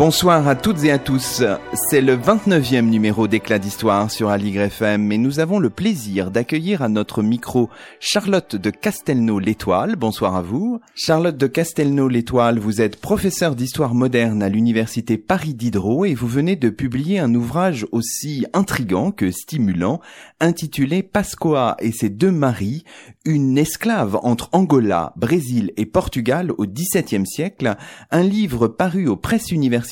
Bonsoir à toutes et à tous. C'est le 29e numéro d'Éclat d'Histoire sur Aligre FM et nous avons le plaisir d'accueillir à notre micro Charlotte de Castelnau-l'Étoile. Bonsoir à vous. Charlotte de Castelnau-l'Étoile, vous êtes professeure d'histoire moderne à l'université Paris Diderot et vous venez de publier un ouvrage aussi intrigant que stimulant intitulé Pascoa et ses deux maris, une esclave entre Angola, Brésil et Portugal au XVIIe siècle, un livre paru aux presses universitaires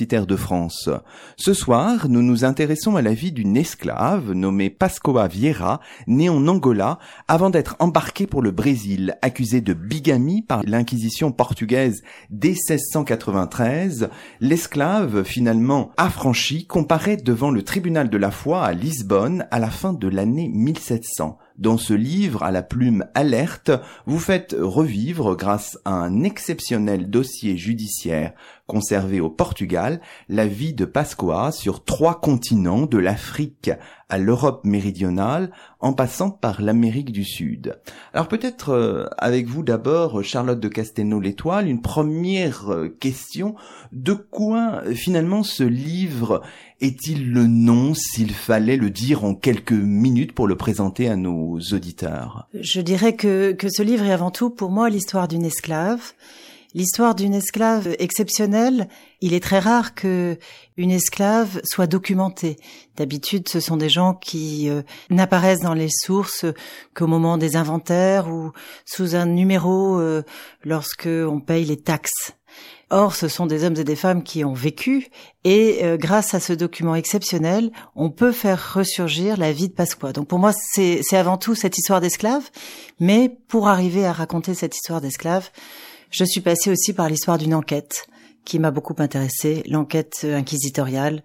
Ce soir, nous nous intéressons à la vie d'une esclave nommée Pascoa Vieira, née en Angola, avant d'être embarquée pour le Brésil, accusée de bigamie par l'inquisition portugaise dès 1693. L'esclave, finalement affranchie, comparaît devant le tribunal de la foi à Lisbonne à la fin de l'année 1700. Dans ce livre à la plume alerte, vous faites revivre, grâce à un exceptionnel dossier judiciaire conservé au Portugal, la vie de Pascoa sur trois continents, de l'Afrique à l'Europe méridionale, en passant par l'Amérique du Sud. Alors peut-être euh, avec vous d'abord, Charlotte de Castelnau-l'Étoile, une première euh, question. De quoi euh, finalement ce livre est-il le nom s'il fallait le dire en quelques minutes pour le présenter à nos auditeurs? Je dirais que, que ce livre est avant tout pour moi l'histoire d'une esclave L'histoire d'une esclave exceptionnelle, il est très rare que une esclave soit documentée. D'habitude, ce sont des gens qui euh, n'apparaissent dans les sources qu'au moment des inventaires ou sous un numéro euh, lorsque on paye les taxes. Or, ce sont des hommes et des femmes qui ont vécu, et euh, grâce à ce document exceptionnel, on peut faire ressurgir la vie de Pasqua. Donc pour moi, c'est avant tout cette histoire d'esclave, mais pour arriver à raconter cette histoire d'esclave, je suis passée aussi par l'histoire d'une enquête qui m'a beaucoup intéressée, l'enquête inquisitoriale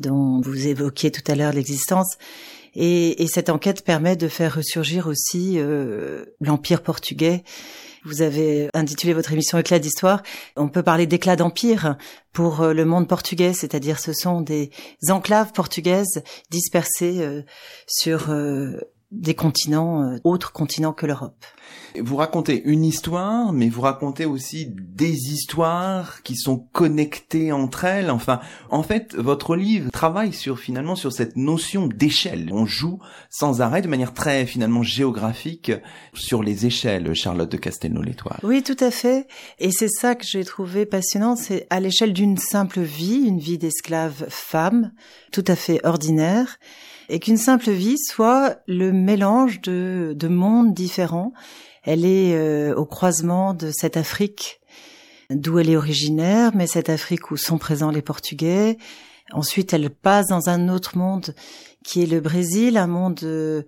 dont vous évoquiez tout à l'heure l'existence. Et, et, cette enquête permet de faire ressurgir aussi euh, l'empire portugais. Vous avez intitulé votre émission Éclat d'histoire. On peut parler d'éclat d'empire pour euh, le monde portugais, c'est-à-dire ce sont des enclaves portugaises dispersées euh, sur des continents, autres continents que l'Europe. Vous racontez une histoire, mais vous racontez aussi des histoires qui sont connectées entre elles. Enfin, en fait, votre livre travaille sur finalement sur cette notion d'échelle. On joue sans arrêt de manière très finalement géographique sur les échelles. Charlotte de Castelnau-l'Étoile. Oui, tout à fait. Et c'est ça que j'ai trouvé passionnant. C'est à l'échelle d'une simple vie, une vie d'esclave femme, tout à fait ordinaire et qu'une simple vie soit le mélange de, de mondes différents. Elle est euh, au croisement de cette Afrique d'où elle est originaire, mais cette Afrique où sont présents les Portugais. Ensuite, elle passe dans un autre monde qui est le Brésil, un monde euh,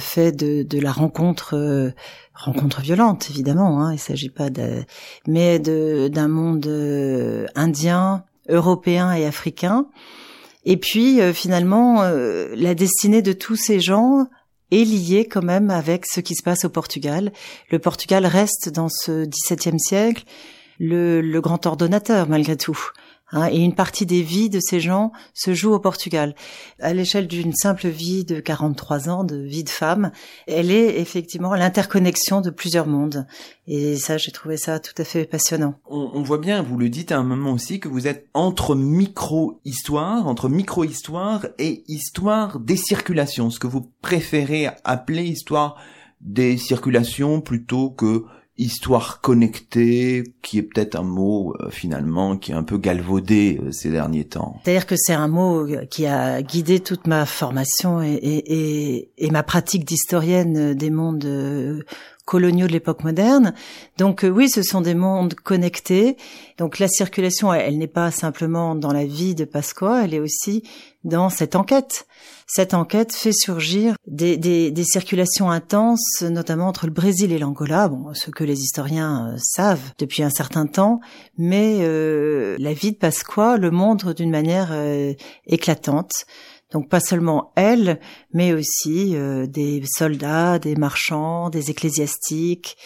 fait de, de la rencontre, euh, rencontre violente évidemment. Hein, il s'agit pas de, mais d'un monde indien, européen et africain. Et puis euh, finalement, euh, la destinée de tous ces gens est liée quand même avec ce qui se passe au Portugal. Le Portugal reste dans ce XVIIe siècle le, le grand ordonnateur malgré tout. Hein, et une partie des vies de ces gens se joue au Portugal. À l'échelle d'une simple vie de 43 ans, de vie de femme, elle est effectivement l'interconnexion de plusieurs mondes. Et ça, j'ai trouvé ça tout à fait passionnant. On, voit bien, vous le dites à un moment aussi, que vous êtes entre micro-histoire, entre micro-histoire et histoire des circulations, ce que vous préférez appeler histoire des circulations plutôt que histoire connectée, qui est peut-être un mot euh, finalement qui est un peu galvaudé euh, ces derniers temps. C'est-à-dire que c'est un mot euh, qui a guidé toute ma formation et, ma pratique d'historienne des mondes coloniaux de l'époque moderne. Donc oui, ce sont des mondes connectés. Donc la circulation, elle, n'est pas simplement dans la vie de Pasqua, elle est aussi dans cette enquête. Cette enquête fait surgir des, des, des, circulations intenses, notamment entre le Brésil et l'Angola, bon, ce que les historiens euh, savent depuis un certain temps, mais euh, la vie de Pasqua le montre d'une manière euh, éclatante. Donc pas seulement elle, mais aussi euh, des soldats, des marchands, des ecclésiastiques,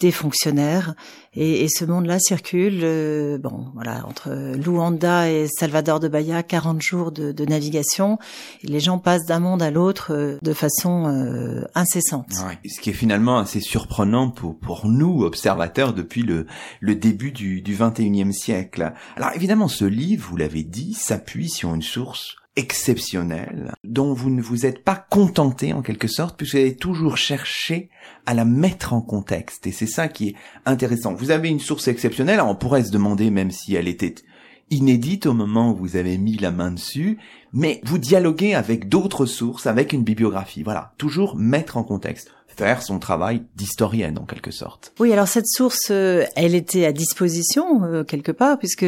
des fonctionnaires. Et, ce monde-là circule, euh, bon, voilà, entre Luanda et Salvador de Bahia, 40 jours de, navigation. Et les gens passent d'un monde à l'autre euh, de façon euh, incessante. Ce qui est finalement assez surprenant pour, pour nous, observateurs, depuis le, le début du, du 21e siècle. Alors évidemment, ce livre, vous l'avez dit, s'appuie sur une source exceptionnelle, dont vous ne vous êtes pas contenté en quelque sorte, puisque vous avez toujours cherché à la mettre en contexte. Et c'est ça qui est intéressant. Vous avez une source exceptionnelle, on pourrait se demander même si elle était inédite au moment où vous avez mis la main dessus, mais vous dialoguez avec d'autres sources, avec une bibliographie. Voilà, toujours mettre en contexte faire son travail d'historienne en quelque sorte. Oui, alors cette source, euh, elle était à disposition euh, quelque part puisque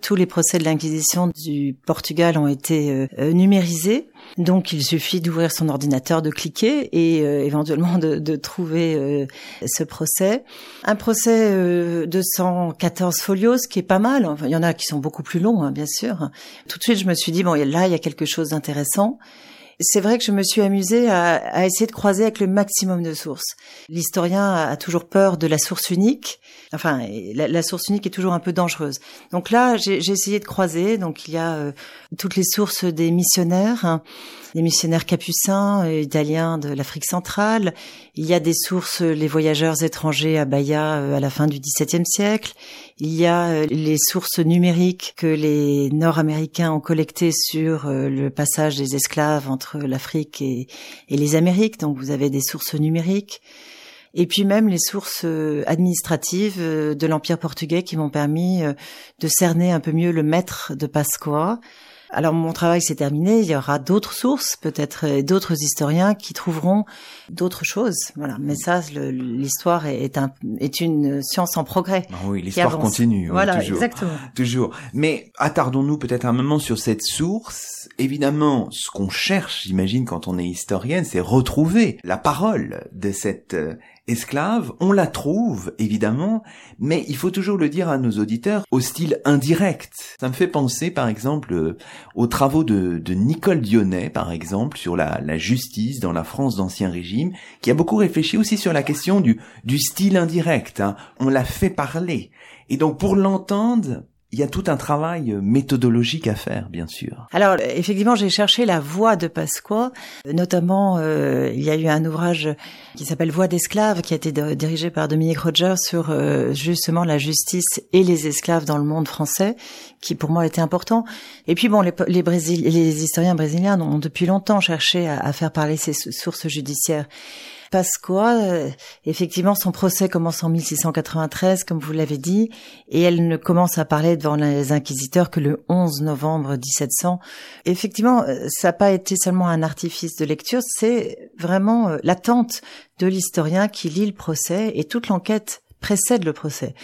tous les procès de l'Inquisition du Portugal ont été euh, numérisés. Donc il suffit d'ouvrir son ordinateur, de cliquer et éventuellement de, de trouver ce procès. Un procès de 114 folios, ce qui est pas mal. Enfin, il y en a qui sont beaucoup plus longs, hein, bien sûr. Tout de suite, je me suis dit bon, là, il y a quelque chose d'intéressant c'est vrai que je me suis amusée à, à, essayer de croiser avec le maximum de sources. L'historien a, toujours peur de la source unique. Enfin, la, source unique est toujours un peu dangereuse. Donc là, j'ai essayé de croiser. Donc il y a euh, toutes les sources des missionnaires, hein, les missionnaires capucins euh, italiens de l'Afrique centrale. Il y a des sources, les voyageurs étrangers à Bahia euh, à la fin du XVIIe siècle. Il y a les sources numériques que les Nord-Américains ont collectées sur le passage des esclaves entre l'Afrique et, les Amériques, donc vous avez des sources numériques. Et puis même les sources euh, administratives euh, de l'Empire portugais qui m'ont permis euh, de cerner un peu mieux le maître de Pasqua, alors mon travail s'est terminé, il y aura d'autres sources, peut-être euh, d'autres historiens qui trouveront d'autres choses. Voilà, mais ça, l'histoire est, un, est une science en progrès. Ah oui, l'histoire continue. Voilà, toujours, exactement. Toujours. Mais attardons-nous peut-être un moment sur cette source. Évidemment, ce qu'on cherche, j'imagine, quand on est historienne, c'est retrouver la parole de cette euh, esclave, on la trouve, évidemment, mais il faut toujours le dire à nos auditeurs, au style indirect. Ça me fait penser, par exemple, euh, aux travaux de, Nicole Dionnet, par exemple, sur la, justice dans la France d'Ancien Régime, qui a beaucoup réfléchi aussi sur la question du, style indirect. Hein. On l'a fait parler. Et donc, pour l'entendre, il y a tout un travail méthodologique à faire, bien sûr. Alors, effectivement, j'ai cherché la voix de Pasqua. Notamment, euh, il y a eu un ouvrage qui s'appelle Voix d'esclaves, qui a été dirigé par Dominique Roger sur euh, justement la justice et les esclaves dans le monde français, qui pour moi était important. Et puis bon, les, historiens brésiliens ont depuis longtemps cherché à faire parler ces sources judiciaires. Pasqua, euh, effectivement, son procès commence en 1693, comme vous l'avez dit, et elle ne commence à parler devant les inquisiteurs que le 11 novembre 1700. Effectivement, euh, ça n'a pas été seulement un artifice de lecture, c'est vraiment euh, l'attente de l'historien qui lit le procès et toute l'enquête précède le procès.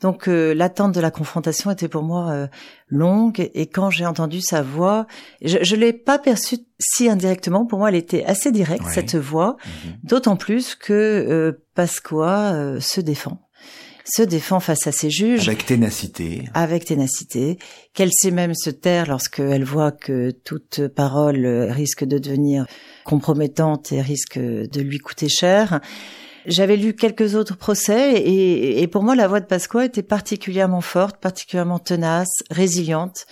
Donc euh, l'attente de la confrontation était pour moi euh, longue et quand j'ai entendu sa voix, je ne l'ai pas perçue si indirectement. Pour moi, elle était assez directe cette voix, mhm. d'autant plus que euh, Pasqua euh, se défend se défend face à ses juges. Avec ténacité. Avec ténacité. Qu'elle sait même se taire lorsqu'elle voit que toute parole risque de devenir compromettante et risque de lui coûter cher. J'avais lu quelques autres procès et, et, pour moi la voix de Pasqua était particulièrement forte, particulièrement tenace, résiliente.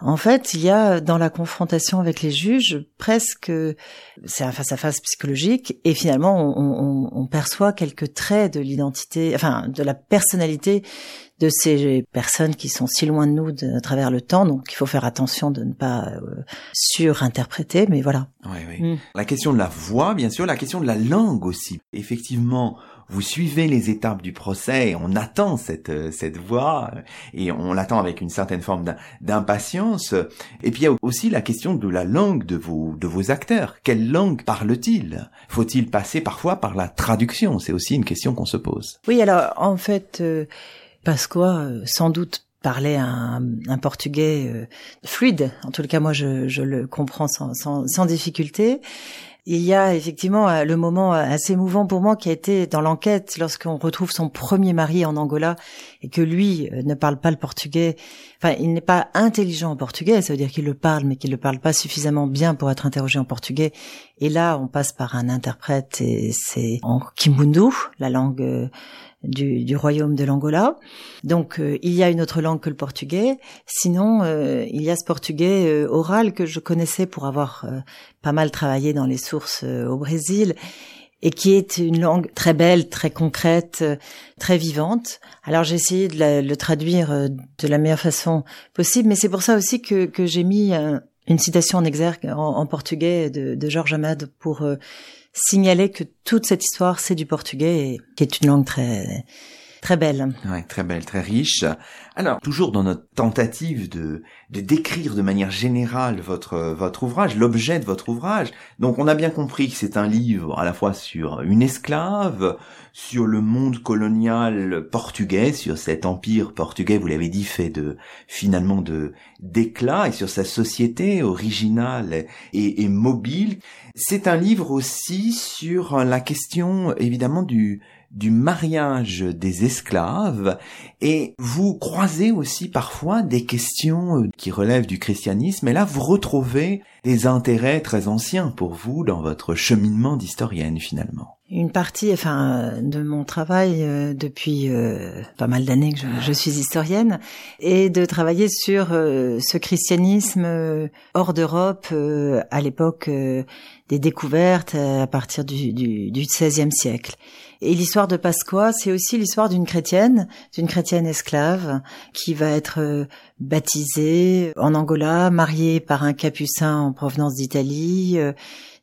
En fait, il y a dans la confrontation avec les juges presque, c'est un face-à-face psychologique, et finalement on, on, on perçoit quelques traits de l'identité, enfin de la personnalité de ces personnes qui sont si loin de nous de, à travers le temps. Donc, il faut faire attention de ne pas euh, surinterpréter, mais voilà. Oui, oui. Mm. La question de la voix, bien sûr, la question de la langue aussi. Effectivement, vous suivez les étapes du procès et on attend cette euh, cette voix euh, et on l'attend avec une certaine forme d'impatience. Et puis il y a aussi la question de la langue de vos de vos acteurs. Quelle langue parlent-ils? Faut-il passer parfois par la traduction? C'est aussi une question qu'on se pose. Oui, alors en fait. Pasqua, euh, sans doute parlait un, un portugais euh, fluide. En tout cas, moi, je, je le comprends sans, sans, sans, difficulté. Il y a effectivement euh, le moment euh, assez émouvant pour moi qui a été dans l'enquête lorsqu'on retrouve son premier mari en Angola et que lui ne parle pas le portugais. Enfin, il n'est pas intelligent en portugais, ça veut dire qu'il le parle, mais qu'il ne le parle pas suffisamment bien pour être interrogé en portugais. Et là, on passe par un interprète et c'est en kimbundu, la langue du, du royaume de l'Angola. Donc euh, il y a une autre langue que le portugais. Sinon, euh, il y a ce portugais euh, oral que je connaissais pour avoir pas mal travaillé dans les sources au Brésil et qui est une langue très belle, très concrète, très vivante. Alors j'ai essayé de, le traduire de la meilleure façon possible, mais c'est pour ça aussi que, que j'ai mis une citation en exergue en, portugais de, de Georges Amad pour signaler que toute cette histoire, c'est du portugais, qui est une langue très très belle. Ouais, très belle, très riche. Alors, toujours dans notre tentative de, de décrire de manière générale votre, votre ouvrage, l'objet de votre ouvrage. Donc, on a bien compris que c'est un livre à la fois sur une esclave, sur le monde colonial portugais, sur cet empire portugais, vous l'avez dit, fait de, finalement de, d'éclat et sur sa société originale et, et mobile. C'est un livre aussi sur la question, évidemment, du, du mariage des esclaves et vous croisez aussi parfois des questions euh, qui relèvent du christianisme et là vous retrouvez des intérêts très anciens pour vous dans votre cheminement d'historienne finalement. Une partie, enfin, de mon travail euh, depuis euh, pas mal d'années que je, suis historienne, est de travailler sur ce christianisme hors d'Europe à l'époque des découvertes à partir du, XVIe siècle. Et l'histoire de Pasqua, c'est aussi l'histoire d'une chrétienne, d'une chrétienne esclave, qui va être euh, baptisée en Angola, mariée par un capucin en provenance d'Italie, euh,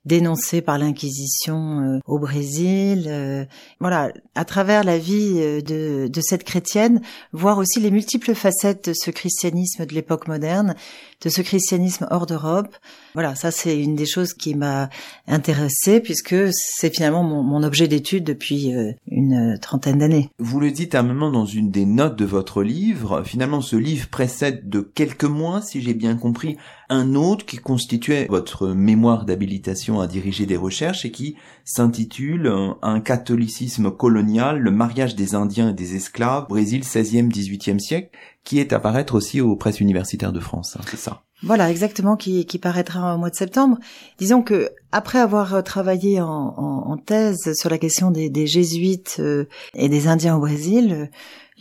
dénoncée par l'Inquisition euh, au Brésil. Voilà, à travers la vie de, de, cette chrétienne, voir aussi les multiples facettes de ce christianisme de l'époque moderne, de ce christianisme hors d'Europe. Voilà, ça c'est une des choses qui m'a intéressée puisque c'est finalement mon, objet d'étude depuis une trentaine d'années. Vous le dites à un moment dans une des notes de votre livre, finalement ce livre précède de quelques mois, si j'ai bien compris, un autre qui constituait votre mémoire d'habilitation à diriger des recherches et qui s'intitule Un catholicisme colonial, le mariage des Indiens et des esclaves, Brésil 16e, 18e siècle, qui est à paraître aussi aux presses universitaires de France, hein, c'est ça? Voilà, exactement, qui, qui paraîtra au mois de septembre. Disons que après avoir travaillé en, thèse sur la question des, jésuites euh, et des Indiens au Brésil,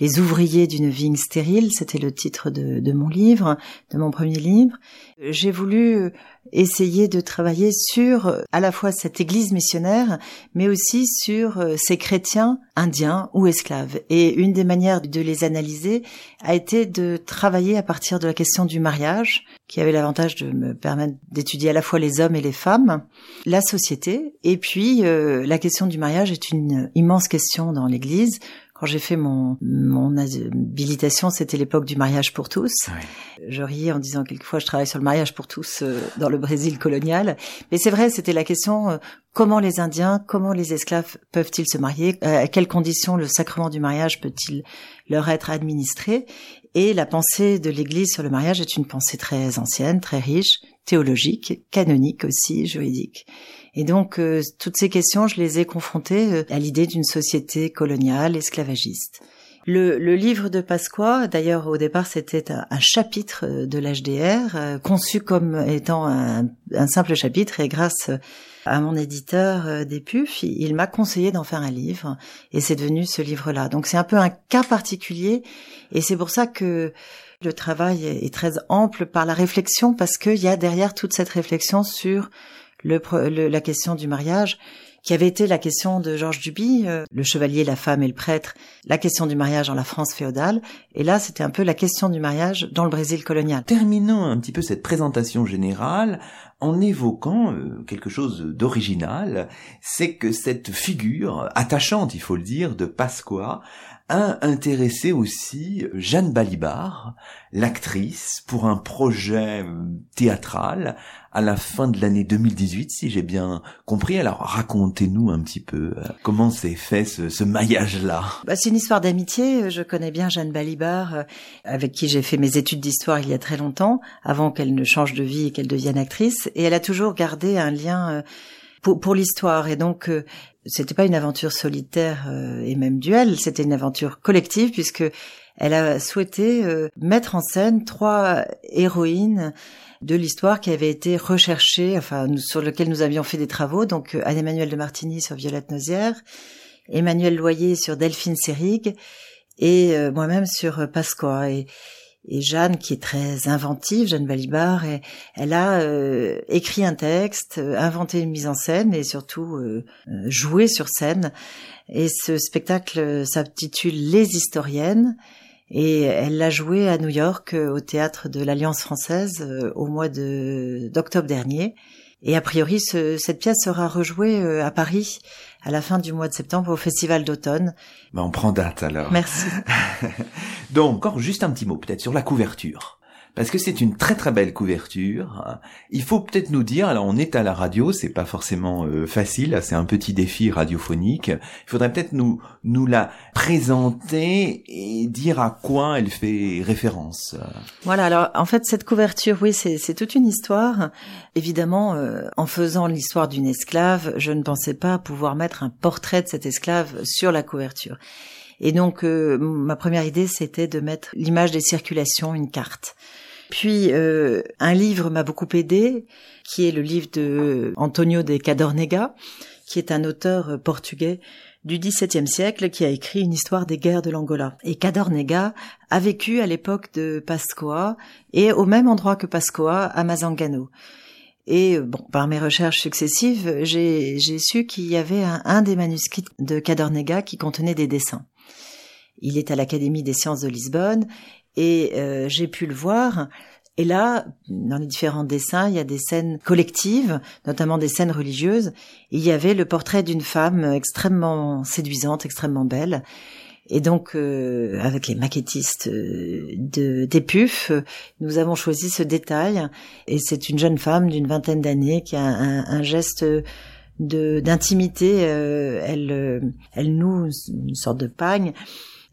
les ouvriers d'une vigne stérile, c'était le titre de, mon livre, de mon premier livre. J'ai voulu essayer de travailler sur à la fois cette église missionnaire, mais aussi sur euh, ces chrétiens indiens ou esclaves. Et une des manières de les analyser a été de travailler à partir de la question du mariage, qui avait l'avantage de me permettre d'étudier à la fois les hommes et les femmes, la société, et puis euh, la question du mariage est une immense question dans l'Église quand j'ai fait mon, mon habilitation, c'était l'époque du mariage pour tous. Je riais en disant quelquefois je travaille sur le mariage pour tous euh, dans le Brésil colonial. Mais c'est vrai, c'était la question euh, comment les Indiens, comment les esclaves peuvent-ils se marier, euh, à quelles conditions le sacrement du mariage peut-il leur être administré? Et la pensée de l'Église sur le mariage est une pensée très ancienne, très riche, théologique, canonique aussi, juridique. Et donc, euh, toutes ces questions, je les ai confrontées euh, à l'idée d'une société coloniale, esclavagiste. Le, le, livre de Pasqua, d'ailleurs au départ c'était un, chapitre euh, de l'HDR, conçu comme étant un, simple chapitre et grâce à mon éditeur PUF, il, m'a conseillé d'en faire un livre et c'est devenu ce livre-là. Donc c'est un peu un cas particulier et c'est pour ça que le travail est très ample par la réflexion parce qu'il y a derrière toute cette réflexion sur le, la question du mariage, qui avait été la question de Georges Duby, euh, le chevalier, la femme et le prêtre, la question du mariage dans la France féodale, et là c'était un peu la question du mariage dans le Brésil colonial. Terminons un petit peu cette présentation générale en évoquant euh, quelque chose d'original, c'est que cette figure attachante, il faut le dire, de Pasqua a intéressé aussi Jeanne Balibar, l'actrice, pour un projet euh, théâtral à la fin de l'année 2018, si j'ai bien compris. Alors racontez-nous un petit peu euh, comment s'est fait ce, ce maillage-là. Bah, c'est une histoire d'amitié. Je connais bien Jeanne Balibar, euh, avec qui j'ai fait mes études d'histoire il y a très longtemps, avant qu'elle ne change de vie et qu'elle devienne actrice. Et elle a toujours gardé un lien pour, pour l'histoire. Et donc, euh, c'était pas une aventure solitaire euh, et même duel, c'était une aventure collective puisque elle a souhaité euh, mettre en scène trois héroïnes de l'histoire qui avaient été recherchées, enfin sur lequel nous avions fait des travaux. Donc Anne-Emmanuel de Martigny sur Violette Nozière, Emmanuel Loyer sur Delphine Sérig et moi-même sur Pasqua. Et, et Jeanne, qui est très inventive, Jeanne Balibar, elle a euh, écrit un texte, euh, inventé une mise en scène et surtout euh, joué sur scène. Et ce spectacle s'intitule Les historiennes. Et elle l'a joué à New York au théâtre de l'Alliance française au mois d'octobre dernier. Et a priori, ce, cette pièce sera rejouée à Paris à la fin du mois de septembre au Festival d'automne. Ben on prend date alors. Merci. Donc, encore juste un petit mot peut-être sur la couverture parce que c'est une très très belle couverture. Il faut peut-être nous dire, alors on est à la radio, c'est pas forcément euh, facile, c'est un petit défi radiophonique. Il faudrait peut-être nous nous la présenter et dire à quoi elle fait référence. Voilà, alors en fait cette couverture, oui, c'est toute une histoire. Évidemment, euh, en faisant l'histoire d'une esclave, je ne pensais pas pouvoir mettre un portrait de cette esclave sur la couverture. Et donc, euh, ma première idée, c'était de mettre l'image des circulations, une carte. Puis, euh, un livre m'a beaucoup aidé, qui est le livre de Antonio de Cadornega, qui est un auteur euh, portugais du XVIIe siècle qui a écrit une histoire des guerres de l'Angola. Et Cadornega a vécu à l'époque de Pascoa et au même endroit que Pascoa, à Mazangano. Et bon, par mes recherches successives, j'ai su qu'il y avait un, un, des manuscrits de Cadornega qui contenait des dessins. Il est à l'Académie des sciences de Lisbonne et euh, j'ai pu le voir. Et là, dans les différents dessins, il y a des scènes collectives, notamment des scènes religieuses. il y avait le portrait d'une femme extrêmement séduisante, extrêmement belle. Et donc, euh, avec les maquettistes euh, de d'EPUF, nous avons choisi ce détail. Et c'est une jeune femme d'une vingtaine d'années qui a un, geste d'intimité. elle elle noue une sorte de pagne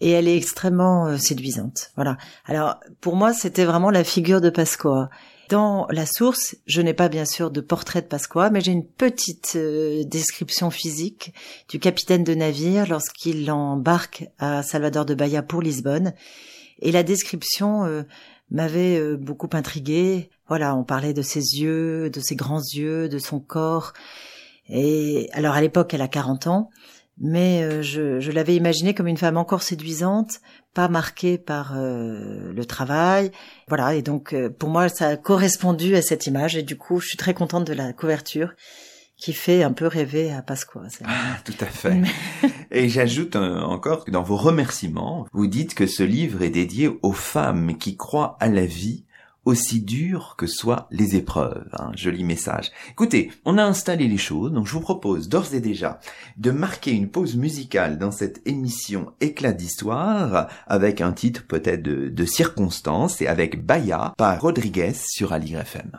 et elle est extrêmement euh, séduisante. Voilà. Alors pour moi, c'était vraiment la figure de Pasqua. Dans la source, je n'ai pas bien sûr de portrait de Pasqua, mais j'ai une petite euh, description physique du capitaine de navire lorsqu'il embarque à Salvador de Bahia pour Lisbonne. Et la description euh, m'avait beaucoup intriguée. Voilà, on parlait de ses yeux, de ses grands yeux, de son corps. Et alors à l'époque, elle a 40 ans mais euh, je, je l'avais imaginée comme une femme encore séduisante, pas marquée par euh, le travail. Voilà, et donc euh, pour moi, ça a correspondu à cette image, et du coup, je suis très contente de la couverture qui fait un peu rêver à Pasqua. Ah, tout à fait. et j'ajoute encore que dans vos remerciements, vous dites que ce livre est dédié aux femmes qui croient à la vie aussi dur que soient les épreuves. Un joli message. Écoutez, on a installé les choses, donc je vous propose d'ores et déjà de marquer une pause musicale dans cette émission Éclat d'histoire avec un titre peut-être de, de circonstance et avec Baya par Rodriguez sur Aligre FM.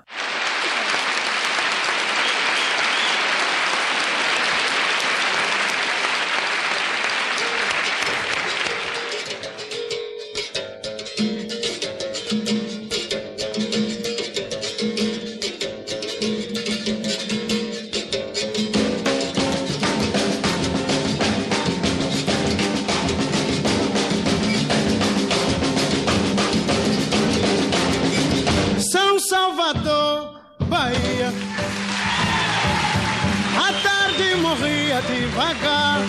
devagar.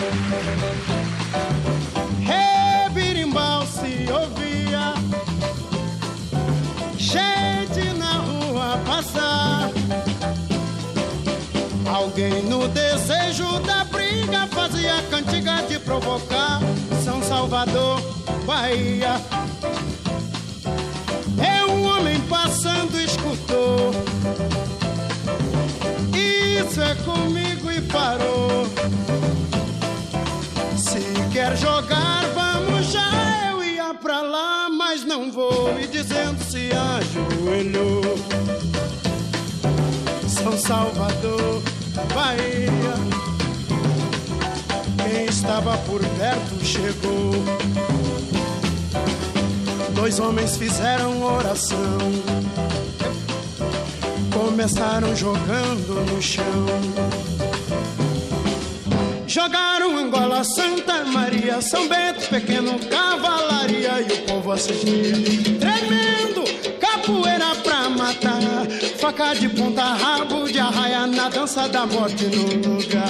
rebirimbal se ouvia, gente na rua passar. Alguém no desejo da briga fazia cantiga de provocar. São Salvador, Bahia. É um homem passando, escutou. Isso é comigo se parou. Se quer jogar, vamos já. Eu ia pra lá, mas não vou. E dizendo se ajoelhou. São Salvador, Bahia. Quem estava por perto chegou. Dois homens fizeram oração. Começaram jogando no chão. Jogaram Angola, Santa Maria, São Bento, pequeno cavalaria e o povo assistia. Tremendo, capoeira pra matar, faca de ponta, rabo de arraia na dança da morte no lugar.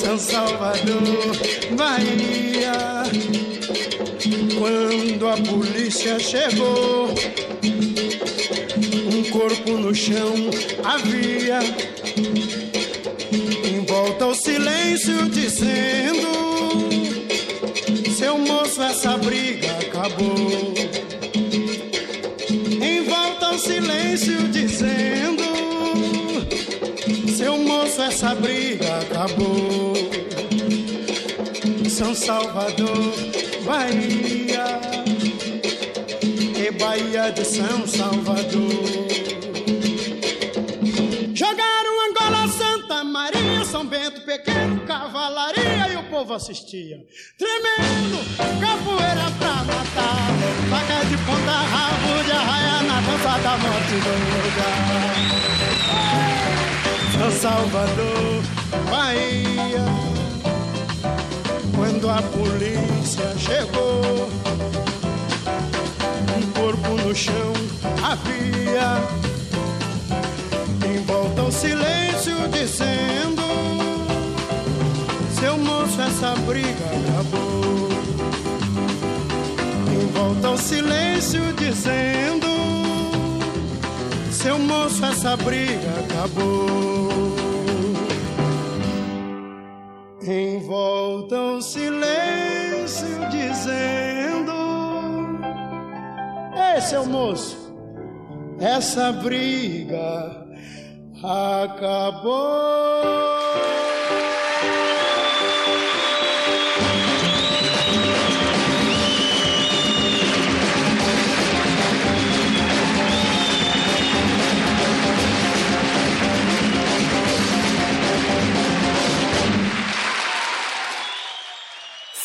São Salvador, Bahia. Quando a polícia chegou, um corpo no chão havia silêncio dizendo: Seu moço, essa briga acabou. Em volta o silêncio dizendo: Seu moço, essa briga acabou. São Salvador, Bahia, e Bahia de São Salvador. Assistia. Tremendo, capoeira pra matar. Faca de ponta, rabo de arraia na dança da morte do lugar. São Salvador, Bahia. Quando a polícia chegou, um corpo no chão havia. Em volta o silêncio dizendo seu moço, essa briga acabou. Em volta ao silêncio dizendo: Seu moço, essa briga acabou. Em volta ao silêncio dizendo: Ei, seu moço, essa briga acabou.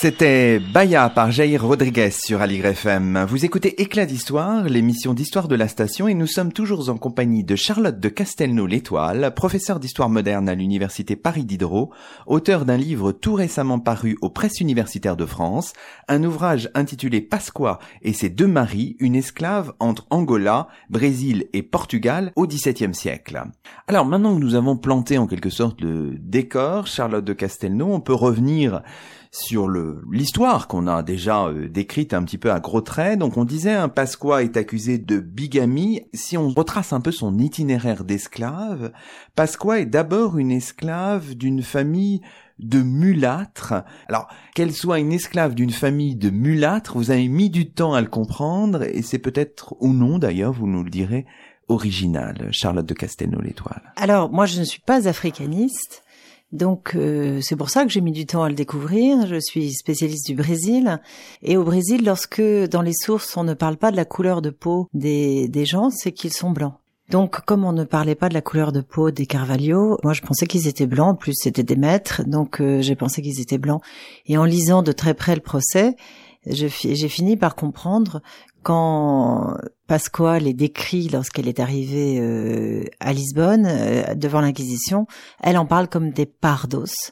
C'était Baya par Jair Rodriguez sur Aligre FM. Vous écoutez Éclat d'Histoire, l'émission d'histoire de la station et nous sommes toujours en compagnie de Charlotte de Castelnau-l'Étoile, professeure d'histoire moderne à l'université Paris Diderot, auteur d'un livre tout récemment paru aux presses universitaires de France, un ouvrage intitulé Pasqua et ses deux maris, une esclave entre Angola, Brésil et Portugal au XVIIe siècle. Alors maintenant que nous avons planté en quelque sorte le décor, Charlotte de Castelnau, on peut revenir sur le l'histoire qu'on a déjà euh, décrite un petit peu à gros traits. Donc on disait un Pasqua est accusé de bigamie. Si on retrace un peu son itinéraire d'esclave, Pasqua est d'abord une esclave d'une famille de mulâtres. Alors, qu'elle soit une esclave d'une famille de mulâtres, vous avez mis du temps à le comprendre, et c'est peut-être ou non d'ailleurs, vous nous le direz, original, Charlotte de Castelnau-l'Étoile. Alors, moi je ne suis pas africaniste, donc euh, c'est pour ça que j'ai mis du temps à le découvrir. Je suis spécialiste du Brésil et au Brésil, lorsque dans les sources on ne parle pas de la couleur de peau des, des gens, c'est qu'ils sont blancs. Donc comme on ne parlait pas de la couleur de peau des Carvalho, moi je pensais qu'ils étaient blancs, en plus c'était des maîtres, donc euh, j'ai pensé qu'ils étaient blancs. Et en lisant de très près le procès, j'ai fini par comprendre quand Pasqua les décrit lorsqu'elle est arrivée euh, à Lisbonne euh, devant l'Inquisition, elle en parle comme des pardos.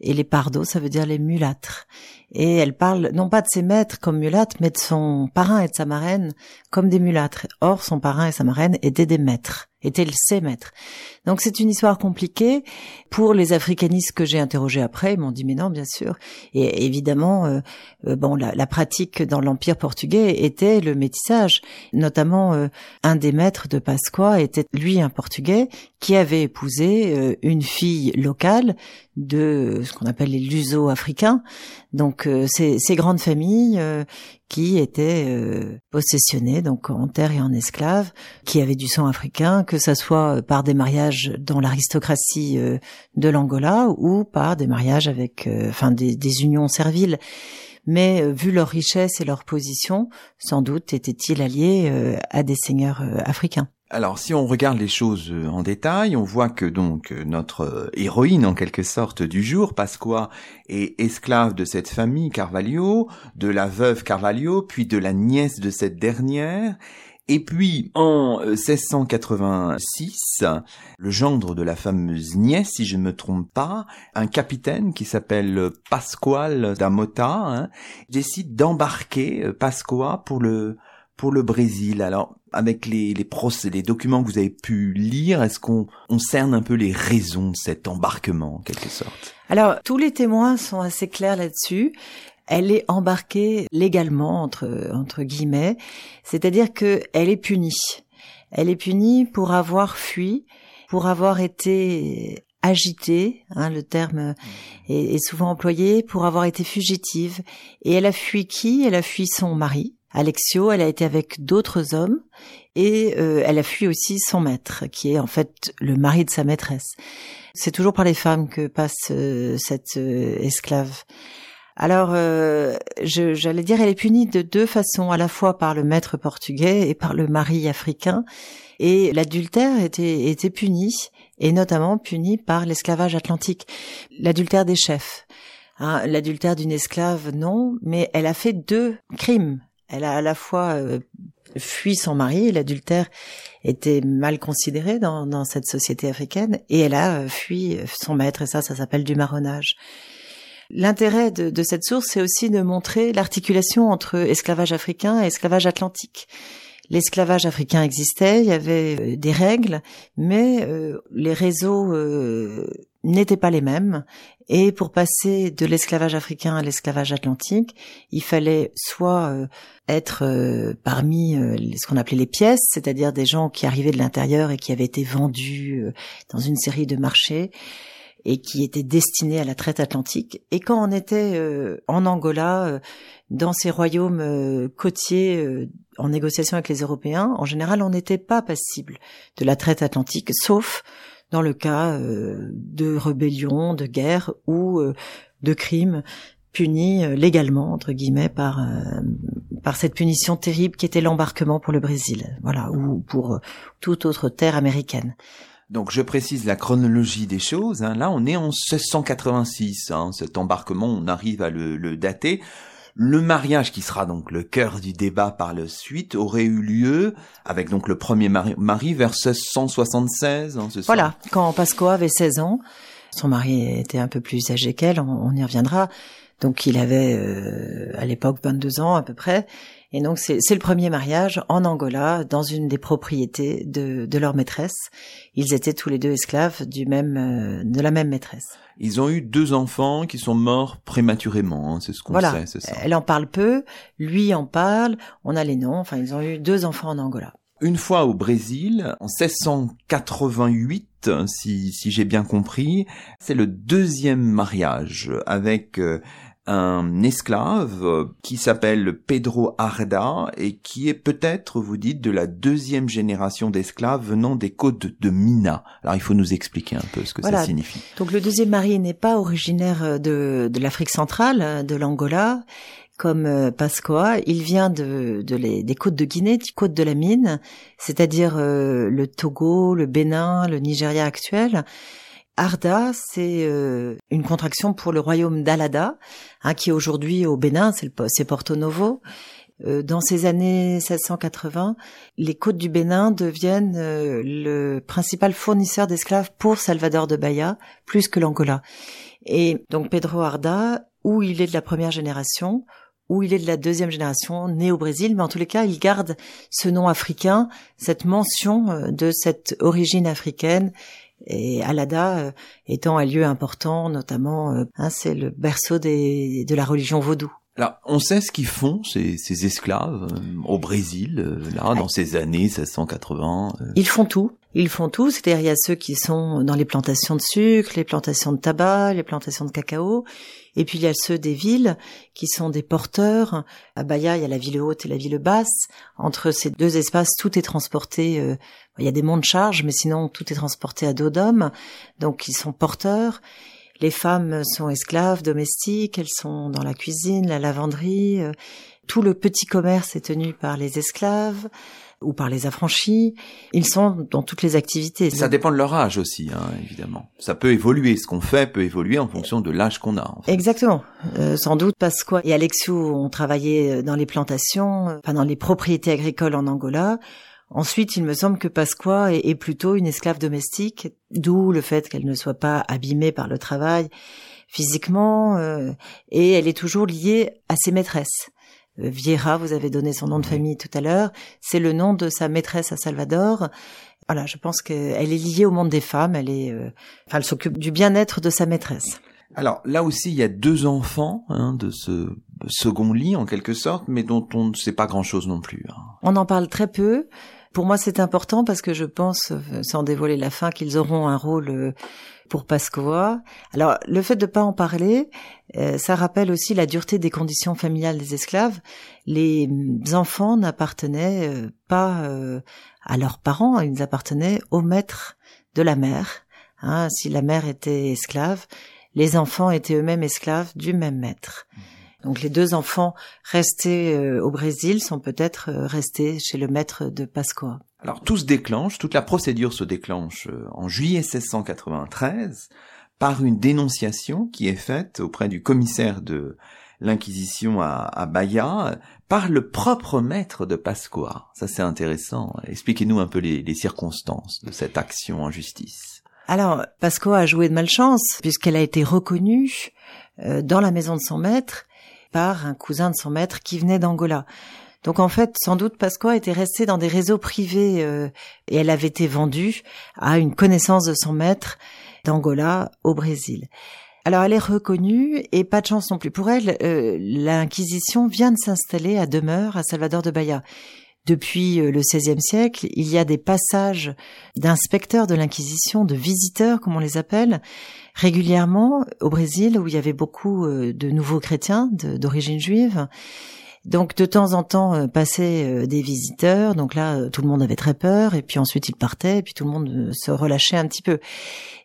Et les pardos, ça veut dire les mulâtres. Et elle parle non pas de ses maîtres comme mulâtres, mais de son parrain et de sa marraine comme des mulâtres. Or, son parrain et sa marraine étaient des maîtres, étaient ses maîtres. Donc c'est une histoire compliquée. Pour les africanistes que j'ai interrogés après, ils m'ont dit mais non, bien sûr. Et évidemment, euh, euh, bon, la, pratique dans l'Empire portugais était le métissage. Notamment, euh, un des maîtres de Pasqua était lui un Portugais qui avait épousé une fille locale de ce qu'on appelle les luso-africains. Donc ces, grandes familles qui étaient euh, possessionnés donc en terre et en esclaves, qui avaient du sang africain, que ça soit par des mariages dans l'aristocratie euh, de l'Angola ou par des mariages avec, euh, enfin des, des, unions serviles. Mais vu leur richesse et leur position, sans doute étaient-ils alliés à des seigneurs africains. Alors, si on regarde les choses euh, en détail, on voit que donc euh, notre euh, héroïne, en quelque sorte, du jour, Pasqua, est esclave de cette famille Carvalho, de la veuve Carvalho, puis de la nièce de cette dernière, Et puis, en 1686, euh, le gendre de la fameuse nièce, si je ne me trompe pas, un capitaine qui s'appelle Pasquale da Mota, hein, décide d'embarquer Pascoa pour le pour le Brésil. Alors, avec les, les procès, les documents que vous avez pu lire, est-ce qu'on on cerne un peu les raisons de cet embarquement, en quelque sorte? Alors, tous les témoins sont assez clairs là-dessus. Elle est embarquée légalement, entre, entre guillemets, c'est-à-dire que elle est punie. Elle est punie pour avoir fui, pour avoir été agitée, hein, le terme est, souvent employé, pour avoir été fugitive. Et elle a fui qui? Elle a fui son mari, Alexio, elle a été avec d'autres hommes et euh, elle a fui aussi son maître, qui est en fait le mari de sa maîtresse. C'est toujours par les femmes que passe euh, cette euh, esclave. Alors, j'allais dire, elle est punie de deux façons, à la fois par le maître portugais et par le mari africain. Et l'adultère était, était puni, et notamment puni par l'esclavage atlantique, l'adultère des chefs. Hein, l'adultère d'une esclave, non, mais elle a fait deux crimes elle a à la fois euh, fui son mari, l'adultère était mal considéré dans, dans, cette société africaine, et elle a euh, fui son maître, et ça, ça s'appelle du marronnage. L'intérêt de, cette source, c'est aussi de montrer l'articulation entre esclavage africain et esclavage atlantique. L'esclavage africain existait, il y avait euh, des règles, mais les réseaux n'étaient pas les mêmes. Et pour passer de l'esclavage africain à l'esclavage atlantique, il fallait soit euh, être euh, parmi euh, ce qu'on appelait les pièces, c'est-à-dire des gens qui arrivaient de l'intérieur et qui avaient été vendus dans une série de marchés et qui étaient destinés à la traite atlantique. Et quand on était en Angola, dans ces royaumes côtiers, en négociation avec les Européens, en général, on n'était pas passible de la traite atlantique, sauf dans le cas euh, de rébellion, de guerre ou euh, de crimes punis euh, légalement entre guillemets par par cette punition terrible qui était l'embarquement pour le Brésil, voilà, ou pour toute autre terre américaine. Donc je précise la chronologie des choses. Hein. Là, on est en 1686. Hein. Cet embarquement, on arrive à le dater. Le mariage, qui sera donc le cœur du débat par la suite, aurait eu lieu avec donc le premier mari, vers 1676. Hein, voilà, quand Pasco avait 16 ans, son mari était un peu plus âgé qu'elle, on, y reviendra. Donc il avait euh, à l'époque 22 ans à peu près. Et donc c'est le premier mariage en Angola, dans une des propriétés de, de leur maîtresse. Ils étaient tous les deux esclaves du même euh, de la même maîtresse. Ils ont eu deux enfants qui sont morts prématurément, hein, c'est ce qu'on voilà. sait. Ça. Elle en parle peu, lui en parle. On a les noms. Enfin, ils ont eu deux enfants en Angola. Une fois au Brésil, en 1688, si, si j'ai bien compris, c'est le deuxième mariage avec euh, un esclave euh, qui s'appelle Pedro Arda et qui est peut-être, vous dites, de la deuxième génération d'esclaves venant des côtes de Mina. Alors il faut nous expliquer un peu ce que ça signifie. Donc le deuxième mari n'est pas originaire euh, de, de l'Afrique centrale, euh, de l'Angola, comme Pascoa, il vient de, de les, des côtes de Guinée, des côtes de la mine, c'est-à-dire le Togo, le Bénin, le Nigeria actuel. Arda, c'est euh, une contraction pour le royaume d'Alada, hein, qui aujourd'hui au Bénin, c'est Porto Novo. Euh, dans ces années 1680, les côtes du Bénin deviennent euh, le principal fournisseur d'esclaves pour Salvador de Bahia, plus que l'Angola. Et donc Pedro Arda, où il est de la première génération, où il est de la deuxième génération, né au Brésil, mais en tous les cas, il garde ce nom africain, cette mention de cette origine africaine et Alada euh, étant un lieu important, notamment, euh, hein, c'est le berceau des, de la religion vaudou. Alors, on sait ce qu'ils font, ces, ces esclaves, euh, au Brésil, là, dans ces années 1680. Ils font tout. Ils font tout, c'est-à-dire il y a ceux qui sont dans les plantations de sucre, les plantations de tabac, les plantations de cacao, et puis il y a ceux des villes qui sont des porteurs. À Bahia, il y a la ville haute et la ville basse. Entre ces deux espaces, tout est transporté. Euh, il y a des monts de charge, mais sinon tout est transporté à dos d'hommes. Donc ils sont porteurs. Les femmes sont esclaves domestiques, elles sont dans la cuisine, la lavanderie. Euh, tout le petit commerce est tenu par les esclaves ou par les affranchis. Ils sont dans toutes les activités. Ça dépend de leur âge aussi, hein, évidemment. Ça peut évoluer. Ce qu'on fait peut évoluer en fonction de l'âge qu'on a. Exactement. Euh, sans doute Pasqua et Alexio ont travaillé dans les plantations, enfin dans les propriétés agricoles en Angola. Ensuite, il me semble que Pasqua est, plutôt une esclave domestique, d'où le fait qu'elle ne soit pas abîmée par le travail physiquement, euh, et elle est toujours liée à ses maîtresses. Euh, Vieira, vous avez donné son nom de famille tout à l'heure, c'est le nom de sa maîtresse à Salvador. Voilà, je pense qu'elle est liée au monde des femmes, elle est, euh, enfin, elle s'occupe du bien-être de sa maîtresse. Alors là aussi, il y a deux enfants hein, de ce second lit en quelque sorte, mais dont on ne sait pas grand-chose non plus. Hein. On en parle très peu. Pour moi, c'est important parce que je pense, euh, sans dévoiler la fin, qu'ils auront un rôle pour Pascoa. Alors, le fait de pas en parler, euh, ça rappelle aussi la dureté des conditions familiales des esclaves. Les enfants n'appartenaient euh, pas euh, à leurs parents, ils appartenaient au maître de la mère. Hein, si la mère était esclave, les enfants étaient eux-mêmes esclaves du même maître. Donc les deux enfants restés au Brésil sont peut-être restés chez le maître de Pascoa. Alors tout se déclenche, toute la procédure se déclenche euh, en juillet 1693 par une dénonciation qui est faite auprès du commissaire de l'Inquisition à, à Bahia par le propre maître de Pasqua. Ça c'est intéressant. Expliquez-nous un peu les, les, circonstances de cette action en justice. Alors, Pasqua a joué de malchance puisqu'elle a été reconnue euh, dans la maison de son maître par un cousin de son maître qui venait d'Angola. Donc en fait, sans doute, Pasqua était restée dans des réseaux privés euh, et elle avait été vendue à une connaissance de son maître d'Angola au Brésil. Alors elle est reconnue et pas de chance non plus pour elle. Euh, L'Inquisition vient de s'installer à demeure à Salvador de Bahia. Depuis euh, le XVIe siècle, il y a des passages d'inspecteurs de l'Inquisition, de visiteurs, comme on les appelle, régulièrement au Brésil, où il y avait beaucoup de nouveaux chrétiens d'origine juive. Donc de temps en temps euh, passaient euh, des visiteurs, donc là euh, tout le monde avait très peur, et puis ensuite ils partaient, et puis tout le monde se relâchait un petit peu.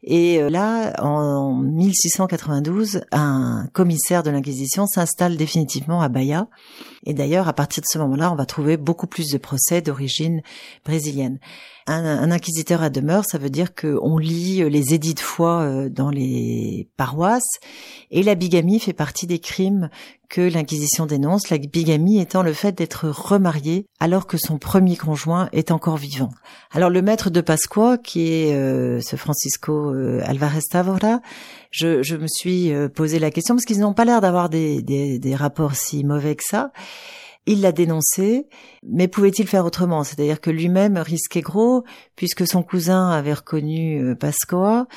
Et là, en 1692, un commissaire de l'Inquisition s'installe définitivement à Bahia. Et d'ailleurs, à partir de ce moment-là, on va trouver beaucoup plus de procès d'origine brésilienne. Un, inquisiteur à demeure, ça veut dire qu'on lit les édits de foi dans les paroisses, et la bigamie fait partie des crimes que l'Inquisition dénonce, la bigamie étant le fait d'être remarié alors que son premier conjoint est encore vivant. Alors le maître de Pasqua, qui est euh, ce Francisco euh, Alvarez Tavora, je, je, me suis euh, posé la question parce qu'ils n'ont pas l'air d'avoir des, des, des rapports si mauvais que ça. Il l'a dénoncé, mais pouvait-il faire autrement? C'est-à-dire que lui-même risquait gros, puisque son cousin avait reconnu Pasqua.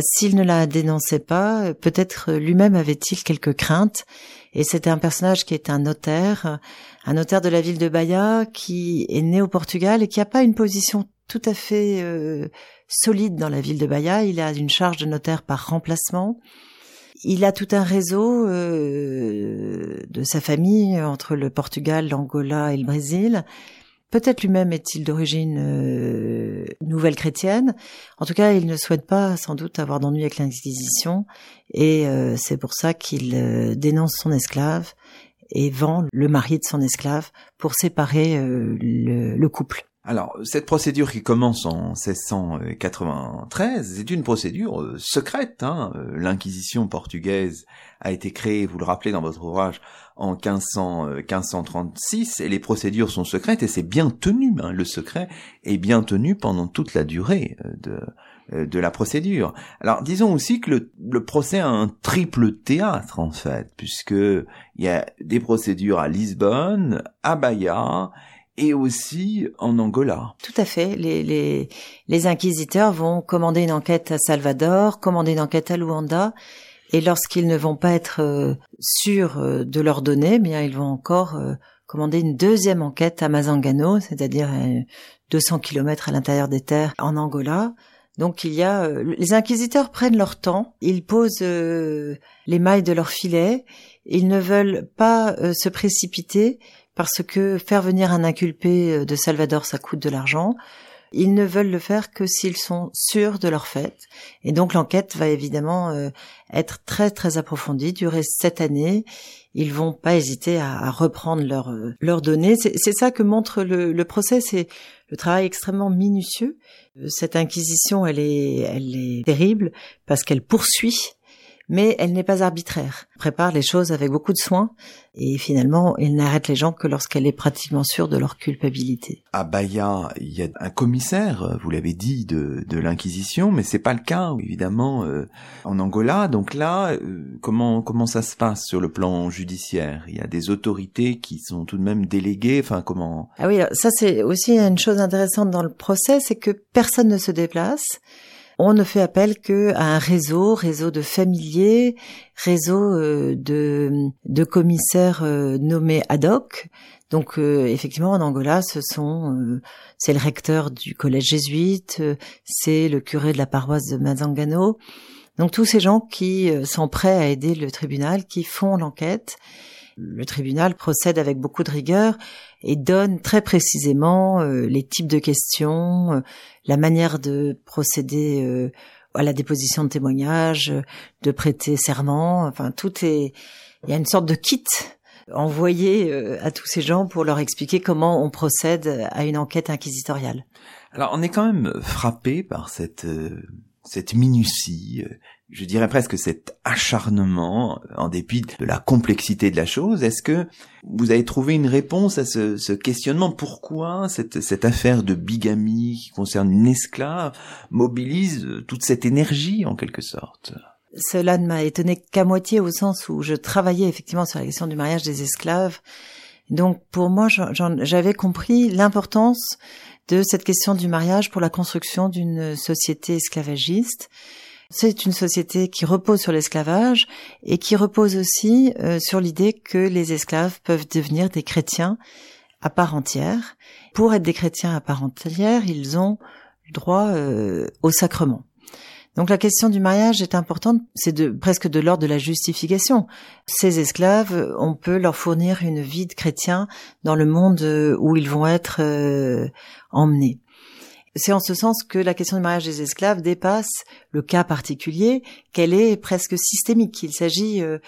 S'il ne la dénonçait pas, peut-être lui-même avait-il quelques craintes. Et c'était un personnage qui est un notaire, un notaire de la ville de Bahia, qui est né au Portugal et qui n'a pas une position tout à fait euh, solide dans la ville de Bahia. Il a une charge de notaire par remplacement. Il a tout un réseau euh, de sa famille entre le Portugal, l'Angola et le Brésil. Peut-être lui-même est-il d'origine euh, nouvelle chrétienne. En tout cas, il ne souhaite pas sans doute avoir d'ennui avec l'Inquisition, et euh, c'est pour ça qu'il euh, dénonce son esclave et vend le mari de son esclave pour séparer le, le couple. Alors, cette procédure qui commence en 1693 est une procédure secrète. Hein. L'Inquisition portugaise a été créée, vous le rappelez dans votre ouvrage, en 1500, 1536 euh, et les procédures sont secrètes et c'est bien tenu. Hein, le secret est bien tenu pendant toute la durée euh, de euh, la procédure. Alors disons aussi que le, le, procès a un triple théâtre en fait, puisque il y a des procédures à Lisbonne, à Bahia et aussi en Angola. Tout à fait. Les, les, les inquisiteurs vont commander une enquête à Salvador, commander une enquête à Luanda, et lorsqu'ils ne vont pas être euh, sûrs euh, de leurs données, eh bien ils vont encore euh, commander une deuxième enquête à Mazangano, c'est-à-dire 200 kilomètres à l'intérieur des terres en Angola. Donc il y a les inquisiteurs prennent leur temps, ils posent les mailles de leur filet, ils ne veulent pas se précipiter parce que faire venir un inculpé de Salvador ça coûte de l'argent. Ils ne veulent le faire que s'ils sont sûrs de leur fait. Et donc l'enquête va évidemment euh, être très très approfondie, durer sept années. ils vont pas hésiter à, reprendre leurs leurs données. C'est ça que montre le, le procès, c'est le travail extrêmement minutieux. Cette inquisition, elle est, elle est terrible parce qu'elle poursuit mais elle n'est pas arbitraire. Elle prépare les choses avec beaucoup de soin et finalement, elle n'arrête les gens que lorsqu'elle est pratiquement sûre de leur culpabilité. À Bahia, il y a un commissaire, vous l'avez dit, de, de l'Inquisition, mais c'est pas le cas évidemment euh, en Angola. Donc là, euh, comment comment ça se passe sur le plan judiciaire? Il y a des autorités qui sont tout de même déléguées. Enfin, comment? Ah oui, ça c'est aussi une chose intéressante dans le procès, c'est que personne ne se déplace on ne fait appel que à un réseau, réseau de familiers, réseau euh, de, de commissaires euh, nommés ad hoc. Donc euh, effectivement en Angola, ce sont c'est le recteur du collège jésuite, c'est le curé de la paroisse de Mazangano. Donc tous ces gens qui sont prêts à aider le tribunal, qui font l'enquête. Le tribunal procède avec beaucoup de rigueur et donne très précisément les types de questions, la manière de procéder euh, à la déposition de témoignages, de prêter serment, enfin tout est il y a une sorte de kit envoyé euh, à tous ces gens pour leur expliquer comment on procède à une enquête inquisitoriale. Alors on est quand même frappé par cette euh, cette minutie je dirais presque cet acharnement, en dépit de la complexité de la chose. Est-ce que vous avez trouvé une réponse à ce, questionnement? Pourquoi cette, cette affaire de bigamie qui concerne une esclave mobilise toute cette énergie en quelque sorte? Cela ne m'a étonné qu'à moitié au sens où je travaillais effectivement sur la question du mariage des esclaves. Donc pour moi, j'avais compris l'importance de cette question du mariage pour la construction d'une société esclavagiste c'est une société qui repose sur l'esclavage et qui repose aussi euh, sur l'idée que les esclaves peuvent devenir des chrétiens à part entière. Pour être des chrétiens à part entière, ils ont droit euh, au sacrement. Donc la question du mariage est importante, c'est presque de l'ordre de la justification. Ces esclaves, on peut leur fournir une vie de chrétien dans le monde euh, où ils vont être emmenés. C'est en ce sens que la question du mariage des esclaves dépasse le cas particulier, qu'elle est presque systémique. Il s'agit, euh,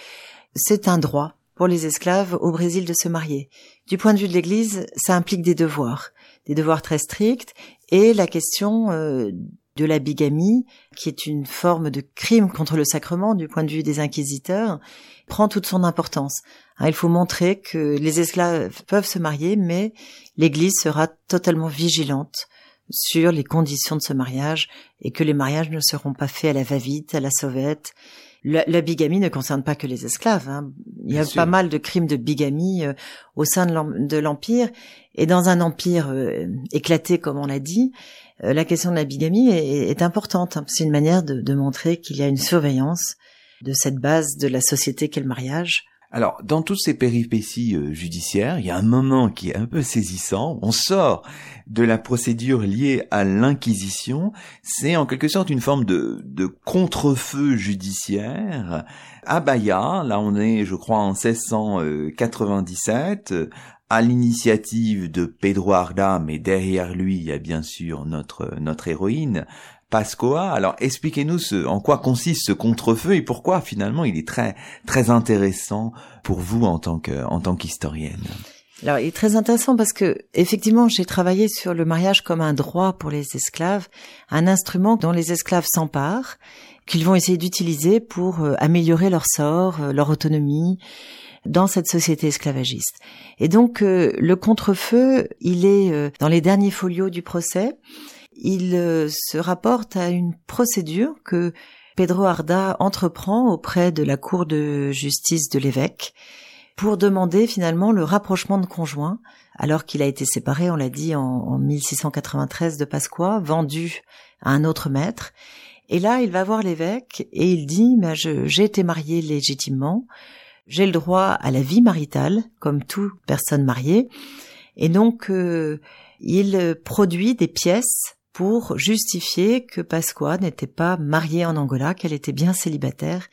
c'est un droit pour les esclaves au Brésil de se marier. Du point de vue de l'Église, ça implique des devoirs, des devoirs très stricts, et la question euh, de la bigamie, qui est une forme de crime contre le sacrement du point de vue des inquisiteurs, prend toute son importance. Hein, il faut montrer que les esclaves peuvent se marier, mais l'Église sera totalement vigilante sur les conditions de ce mariage et que les mariages ne seront pas faits à la va-vite, à la sauvette. La, bigamie ne concerne pas que les esclaves. Hein. Il y a pas mal de crimes de bigamie euh, au sein de l'empire et dans un empire euh, éclaté, comme on l'a dit, euh, la question de la bigamie est, importante. Hein. C'est une manière de, de montrer qu'il y a une surveillance de cette base de la société qu'est le mariage alors, dans toutes ces péripéties euh, judiciaires, il y a un moment qui est un peu saisissant. On sort de la procédure liée à l'Inquisition. C'est en quelque sorte une forme de, contre-feu judiciaire. À Bahia, là on est, je crois, en 1697, à l'initiative de Pedro Arda, mais derrière lui, il y a bien sûr notre héroïne, Pascoa. Alors expliquez-nous ce, en quoi consiste ce contrefeu et pourquoi finalement il est très très intéressant pour vous en tant que en tant qu'historienne. Alors, il est très intéressant parce que, effectivement, j'ai travaillé sur le mariage comme un droit pour les esclaves, un instrument dont les esclaves s'emparent, qu'ils vont essayer d'utiliser pour euh, améliorer leur sort, euh, leur autonomie dans cette société esclavagiste. Et donc, euh, le contrefeu, il est dans les derniers folios du procès il euh, se rapporte à une procédure que Pedro Arda entreprend auprès de la Cour de justice de l'évêque pour demander finalement le rapprochement de conjoints, alors qu'il a été séparé, on l'a dit, en, 1693 de Pasqua, vendu à un autre maître. Et là, il va voir l'évêque et il dit, mais j'ai été marié légitimement, j'ai le droit à la vie maritale, comme toute personne mariée, et donc euh, il produit des pièces pour justifier que Pasqua n'était pas mariée en Angola, qu'elle était bien célibataire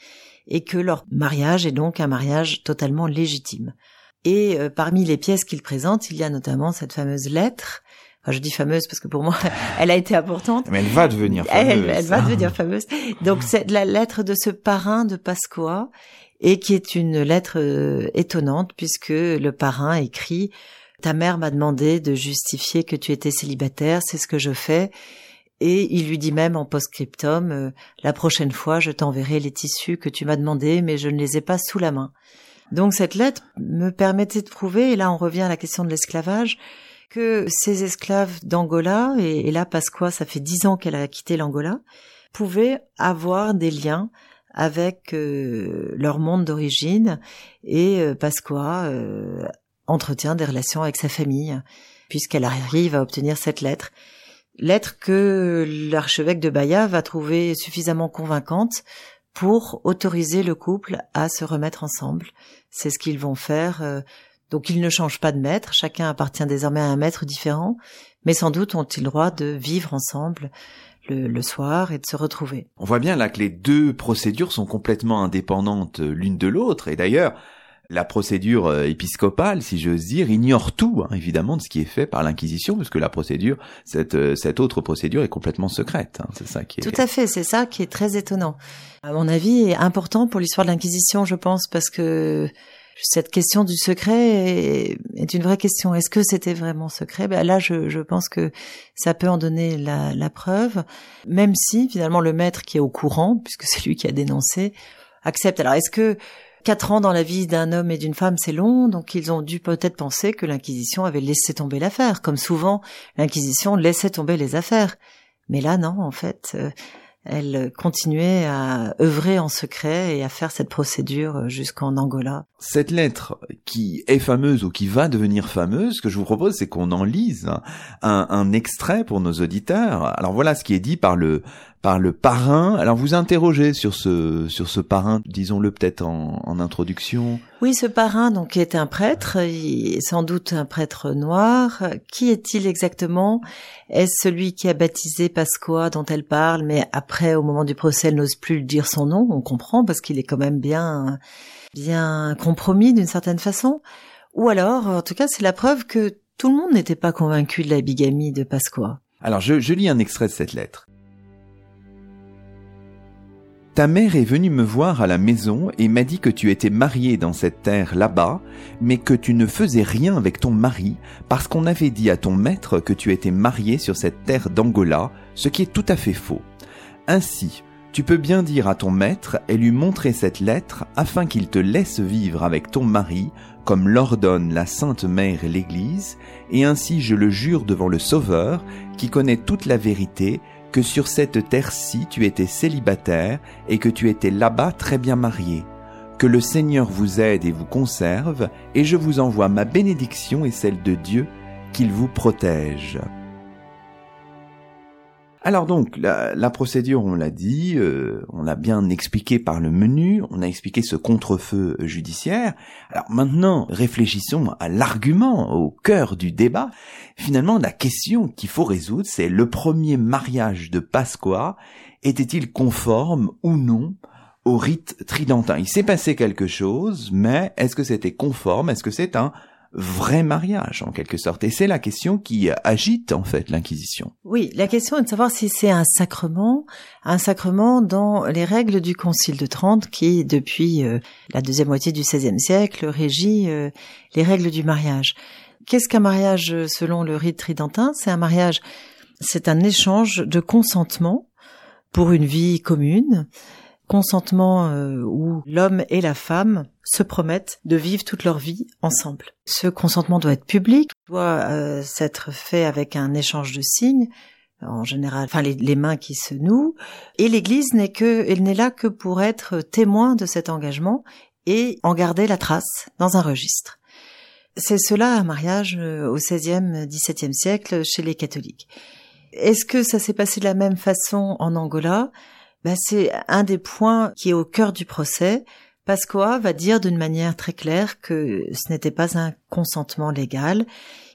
et que leur mariage est donc un mariage totalement légitime. Et euh, parmi les pièces qu'il présente, il y a notamment cette fameuse lettre. Enfin, je dis fameuse parce que pour moi, elle a été importante. Mais elle va devenir fameuse. Elle, va devenir fameuse. Donc, c'est la lettre de ce parrain de Pasqua et qui est une lettre euh, étonnante puisque le parrain écrit ta mère m'a demandé de justifier que tu étais célibataire, c'est ce que je fais. Et il lui dit même en post-scriptum, euh, la prochaine fois, je t'enverrai les tissus que tu m'as demandé, mais je ne les ai pas sous la main. Donc cette lettre me permettait de prouver, et là on revient à la question de l'esclavage, que ces esclaves d'Angola, et, là Pasqua, ça fait dix ans qu'elle a quitté l'Angola, pouvaient avoir des liens avec euh, leur monde d'origine, et euh, Pasqua euh, entretient des relations avec sa famille, puisqu'elle arrive à obtenir cette lettre. Lettre que l'archevêque de Bahia va trouver suffisamment convaincante pour autoriser le couple à se remettre ensemble. C'est ce qu'ils vont faire. Euh, donc ils ne changent pas de maître, chacun appartient désormais à un maître différent, mais sans doute ont-ils droit de vivre ensemble le, le, soir et de se retrouver. On voit bien là que les deux procédures sont complètement indépendantes l'une de l'autre, et d'ailleurs, la procédure euh, épiscopale, si j'ose dire, ignore tout, hein, évidemment, de ce qui est fait par l'Inquisition, parce que la procédure, cette, euh, cette autre procédure est complètement secrète. Hein, c'est ça qui est... Tout à fait, c'est ça qui est très étonnant. À mon avis, est important pour l'histoire de l'Inquisition, je pense, parce que cette question du secret est, une vraie question. Est-ce que c'était vraiment secret? Ben Là, je, je, pense que ça peut en donner la, la preuve, même si finalement le maître qui est au courant, puisque c'est lui qui a dénoncé, accepte. Alors, est-ce que Quatre ans dans la vie d'un homme et d'une femme, c'est long, donc ils ont dû peut-être penser que l'Inquisition avait laissé tomber l'affaire, comme souvent l'Inquisition laissait tomber les affaires. Mais là, non, en fait, euh, elle continuait à œuvrer en secret et à faire cette procédure jusqu'en Angola. Cette lettre qui est fameuse ou qui va devenir fameuse, ce que je vous propose, c'est qu'on en lise un, extrait pour nos auditeurs. Alors voilà ce qui est dit par le par le parrain. Alors vous interrogez sur ce sur ce parrain, disons-le peut-être en, en, introduction. Oui, ce parrain donc est un prêtre, il est sans doute un prêtre noir. Qui est-il exactement? Est-ce celui qui a baptisé Pasqua dont elle parle, mais après au moment du procès elle n'ose plus dire son nom On comprend parce qu'il est quand même bien bien compromis d'une certaine façon. Ou alors, en tout cas, c'est la preuve que tout le monde n'était pas convaincu de la bigamie de Pasqua. Alors je, je lis un extrait de cette lettre. Ta mère est venue me voir à la maison et m'a dit que tu étais marié dans cette terre là-bas, mais que tu ne faisais rien avec ton mari parce qu'on avait dit à ton maître que tu étais marié sur cette terre d'Angola, ce qui est tout à fait faux. Ainsi, tu peux bien dire à ton maître et lui montrer cette lettre afin qu'il te laisse vivre avec ton mari, comme l'ordonne la Sainte Mère et l'Église, et ainsi je le jure devant le Sauveur, qui connaît toute la vérité, que sur cette terre-ci tu étais célibataire et que tu étais là-bas très bien marié. Que le Seigneur vous aide et vous conserve, et je vous envoie ma bénédiction et celle de Dieu, qu'il vous protège. Alors donc, la, procédure, on l'a dit, euh, on l'a bien expliqué par le menu, on a expliqué ce contre-feu judiciaire. Alors maintenant, réfléchissons à l'argument au cœur du débat. Finalement, la question qu'il faut résoudre, c'est le premier mariage de Pasqua était-il conforme ou non au rite tridentin? Il s'est passé quelque chose, mais est-ce que c'était conforme? Est-ce que c'est un vrai mariage en quelque sorte. Et c'est la question qui agite en fait l'Inquisition. Oui, la question est de savoir si c'est un sacrement, un sacrement dans les règles du Concile de Trente qui, depuis euh, la deuxième moitié du XVIe siècle, régit euh, les règles du mariage. Qu'est-ce qu'un mariage selon le rite tridentin? C'est un mariage, c'est un échange de consentement pour une vie commune consentement euh, où l'homme et la femme se promettent de vivre toute leur vie ensemble. Ce consentement doit être public, doit euh, s'être fait avec un échange de signes, en général, enfin les, mains qui se nouent, et l'Église n'est que, elle n'est là que pour être témoin de cet engagement et en garder la trace dans un registre. C'est cela un mariage euh, au XVIe, XVIIe siècle chez les catholiques. Est-ce que ça s'est passé de la même façon en Angola? Bah, c'est un des points qui est au cœur du procès. Pasqua va dire d'une manière très claire que ce n'était pas un consentement légal,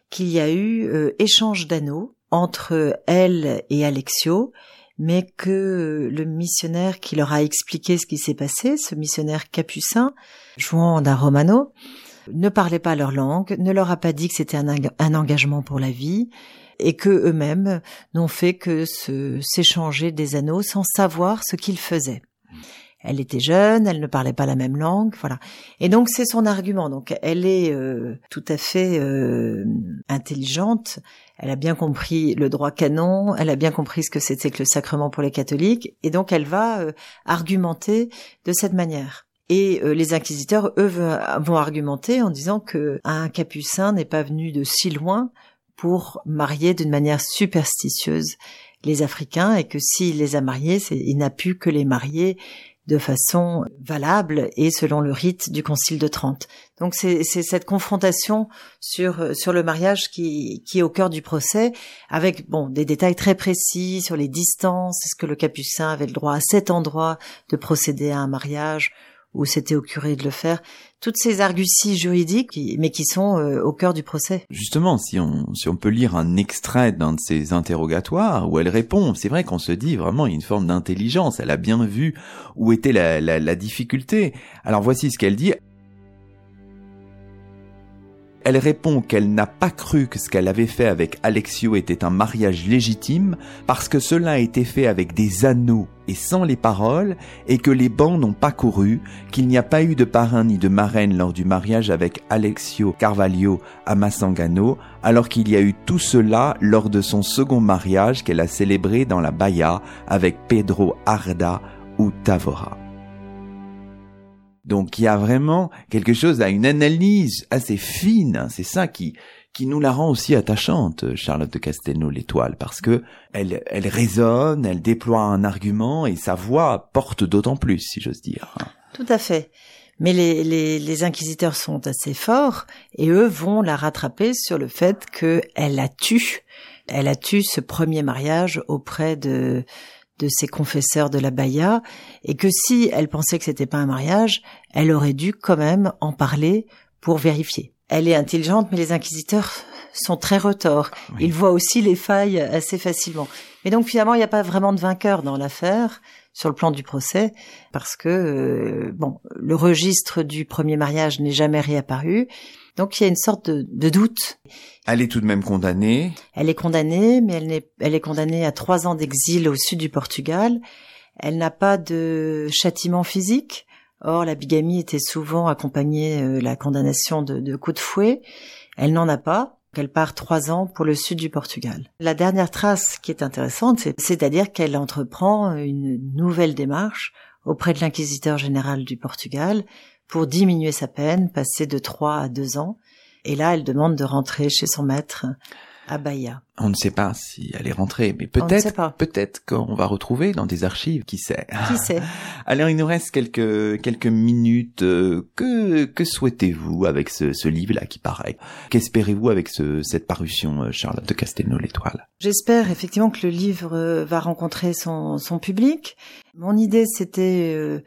qu'il y a eu euh, échange d'anneaux entre elle et Alexio, mais que le missionnaire qui leur a expliqué ce qui s'est passé, ce missionnaire capucin, jouant d'un romano, ne parlait pas leur langue, ne leur a pas dit que c'était un engagement pour la vie, et que eux-mêmes n'ont fait que s'échanger des anneaux sans savoir ce qu'ils faisaient. Elle était jeune, elle ne parlait pas la même langue, voilà. Et donc c'est son argument. Donc elle est euh, tout à fait euh, intelligente. Elle a bien compris le droit canon. Elle a bien compris ce que c'était que le sacrement pour les catholiques. Et donc elle va euh, argumenter de cette manière. Et les inquisiteurs, eux, vont argumenter en disant que un capucin n'est pas venu de si loin pour marier d'une manière superstitieuse les Africains et que s'il les a mariés, il n'a pu que les marier de façon valable et selon le rite du Concile de Trente. Donc c'est cette confrontation sur sur le mariage qui qui est au cœur du procès, avec bon des détails très précis sur les distances. Est-ce que le capucin avait le droit à cet endroit de procéder à un mariage ou c'était au curé de le faire toutes ces arguties juridiques, mais qui sont euh, au cœur du procès. Justement, si on, si on peut lire un extrait d'un de ces interrogatoires où elle répond, c'est vrai qu'on se dit vraiment une forme d'intelligence, elle a bien vu où était la, la difficulté. Alors voici ce qu'elle dit. Elle répond qu'elle n'a pas cru que ce qu'elle avait fait avec Alexio était un mariage légitime parce que cela a été fait avec des anneaux et sans les paroles et que les bancs n'ont pas couru, qu'il n'y a pas eu de parrain ni de marraine lors du mariage avec Alexio Carvalho à Massangano alors qu'il y a eu tout cela lors de son second mariage qu'elle a célébré dans la Baia avec Pedro Arda ou Tavora. Donc il y a vraiment quelque chose à une analyse assez fine. C'est ça qui qui nous la rend aussi attachante, Charlotte de Castelnau, l'étoile, parce que elle, elle résonne, elle déploie un argument et sa voix porte d'autant plus, si j'ose dire. Tout à fait. Mais les, les, les, inquisiteurs sont assez forts et eux vont la rattraper sur le fait qu'elle a tué, elle a tué ce premier mariage auprès de de ses confesseurs de la Baïa, et que si elle pensait que c'était pas un mariage, elle aurait dû quand même en parler pour vérifier. Elle est intelligente, mais les inquisiteurs sont très retors. Ils voient aussi les failles assez facilement. Mais donc finalement, il n'y a pas vraiment de vainqueur dans l'affaire sur le plan du procès, parce que euh, bon, le registre du premier mariage n'est jamais réapparu. Donc il y a une sorte de, de, doute. Elle est tout de même condamnée. Elle est condamnée, mais elle, est, elle est condamnée à trois ans d'exil au sud du Portugal. Elle n'a pas de châtiment physique. Or, la bigamie était souvent accompagnée euh, la condamnation de, de coups de fouet. Elle n'en a pas. Elle part trois ans pour le sud du Portugal. La dernière trace qui est intéressante, c'est-à-dire qu'elle entreprend une nouvelle démarche auprès de l'inquisiteur général du Portugal pour diminuer sa peine, passer de trois à deux ans. Et là, elle demande de rentrer chez son maître à Bahia. On ne sait pas si elle est rentrée, mais peut-être, peut-être qu'on va retrouver dans des archives, qui sait. Qui sait. Alors, il nous reste quelques, quelques minutes. Euh, que, que souhaitez-vous avec ce, ce livre-là qui paraît? Qu'espérez-vous avec ce, cette parution, euh, Charlotte de Castelnau, l'étoile? J'espère effectivement que le livre euh, va rencontrer son, son public. Mon idée, c'était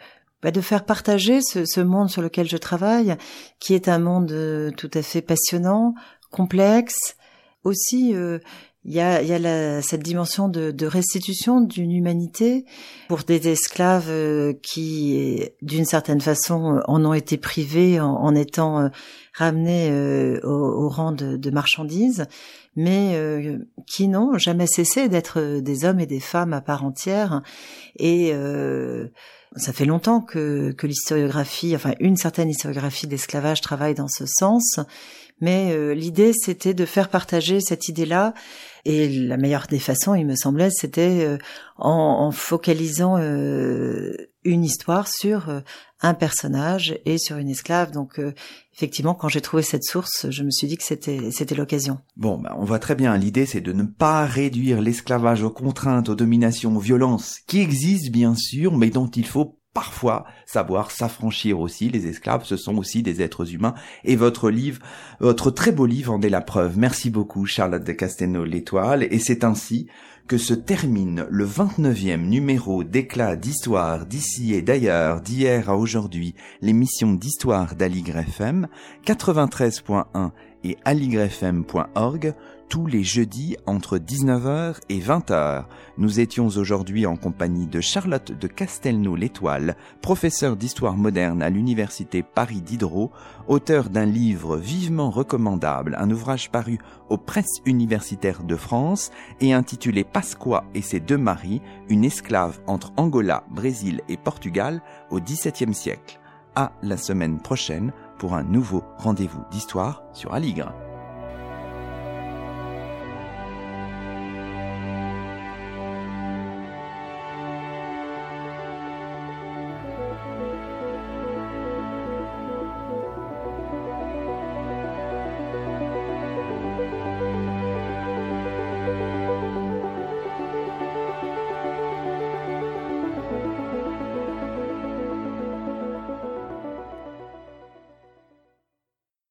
bah, de faire partager ce, ce, monde sur lequel je travaille, qui est un monde euh, tout à fait passionnant, complexe. Aussi, euh, il y a, y a la, cette dimension de, de restitution d'une humanité pour des esclaves euh, qui, d'une certaine façon, en ont été privés en, en étant ramenés au, au, rang de, de marchandises, mais qui n'ont jamais cessé d'être des hommes et des femmes à part entière et ça fait longtemps que, que l'historiographie, enfin une certaine historiographie d'esclavage travaille dans ce sens, mais euh, l'idée c'était de faire partager cette idée-là, et la meilleure des façons, il me semblait, c'était euh, en, en, focalisant euh, une histoire sur un personnage et sur une esclave. Donc effectivement, quand j'ai trouvé cette source, je me suis dit que c'était c'était l'occasion. Bon, bah, on voit très bien. L'idée, c'est de ne pas réduire l'esclavage aux contraintes, aux dominations, aux violences qui existent bien sûr, mais dont il faut parfois savoir s'affranchir aussi. Les esclaves, ce sont aussi des êtres humains. Et votre livre, votre très beau livre en est la preuve. Merci beaucoup, Charlotte de Castelnau, l'étoile. Et c'est ainsi que se termine le 29e numéro d'éclat d'histoire d'ici et d'ailleurs, d'hier à aujourd'hui, l'émission d'histoire d'Aligre FM, 93.1 et aligrefm.org, tous les jeudis entre 19h et 20h. Nous étions aujourd'hui en compagnie de Charlotte de Castelnau-l'Étoile, professeure d'histoire moderne à l'université Paris Diderot, auteur d'un livre vivement recommandable, un ouvrage paru aux presses universitaires de France et intitulé Pasqua et ses deux maris, une esclave entre Angola, Brésil et Portugal au XVIIe siècle. À la semaine prochaine pour un nouveau rendez-vous d'histoire sur Aligre.